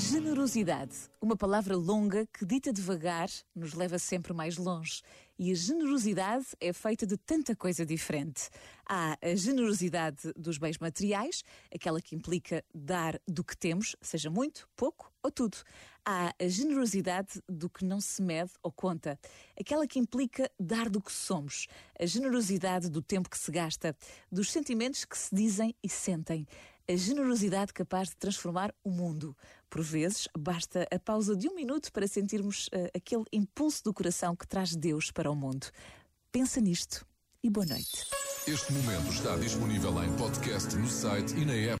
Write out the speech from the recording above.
Generosidade, uma palavra longa que, dita devagar, nos leva sempre mais longe. E a generosidade é feita de tanta coisa diferente. Há a generosidade dos bens materiais, aquela que implica dar do que temos, seja muito, pouco ou tudo. Há a generosidade do que não se mede ou conta, aquela que implica dar do que somos, a generosidade do tempo que se gasta, dos sentimentos que se dizem e sentem, a generosidade capaz de transformar o mundo. Por vezes, basta a pausa de um minuto para sentirmos uh, aquele impulso do coração que traz Deus para o mundo. Pensa nisto e boa noite. Este momento está disponível em podcast no site e na app.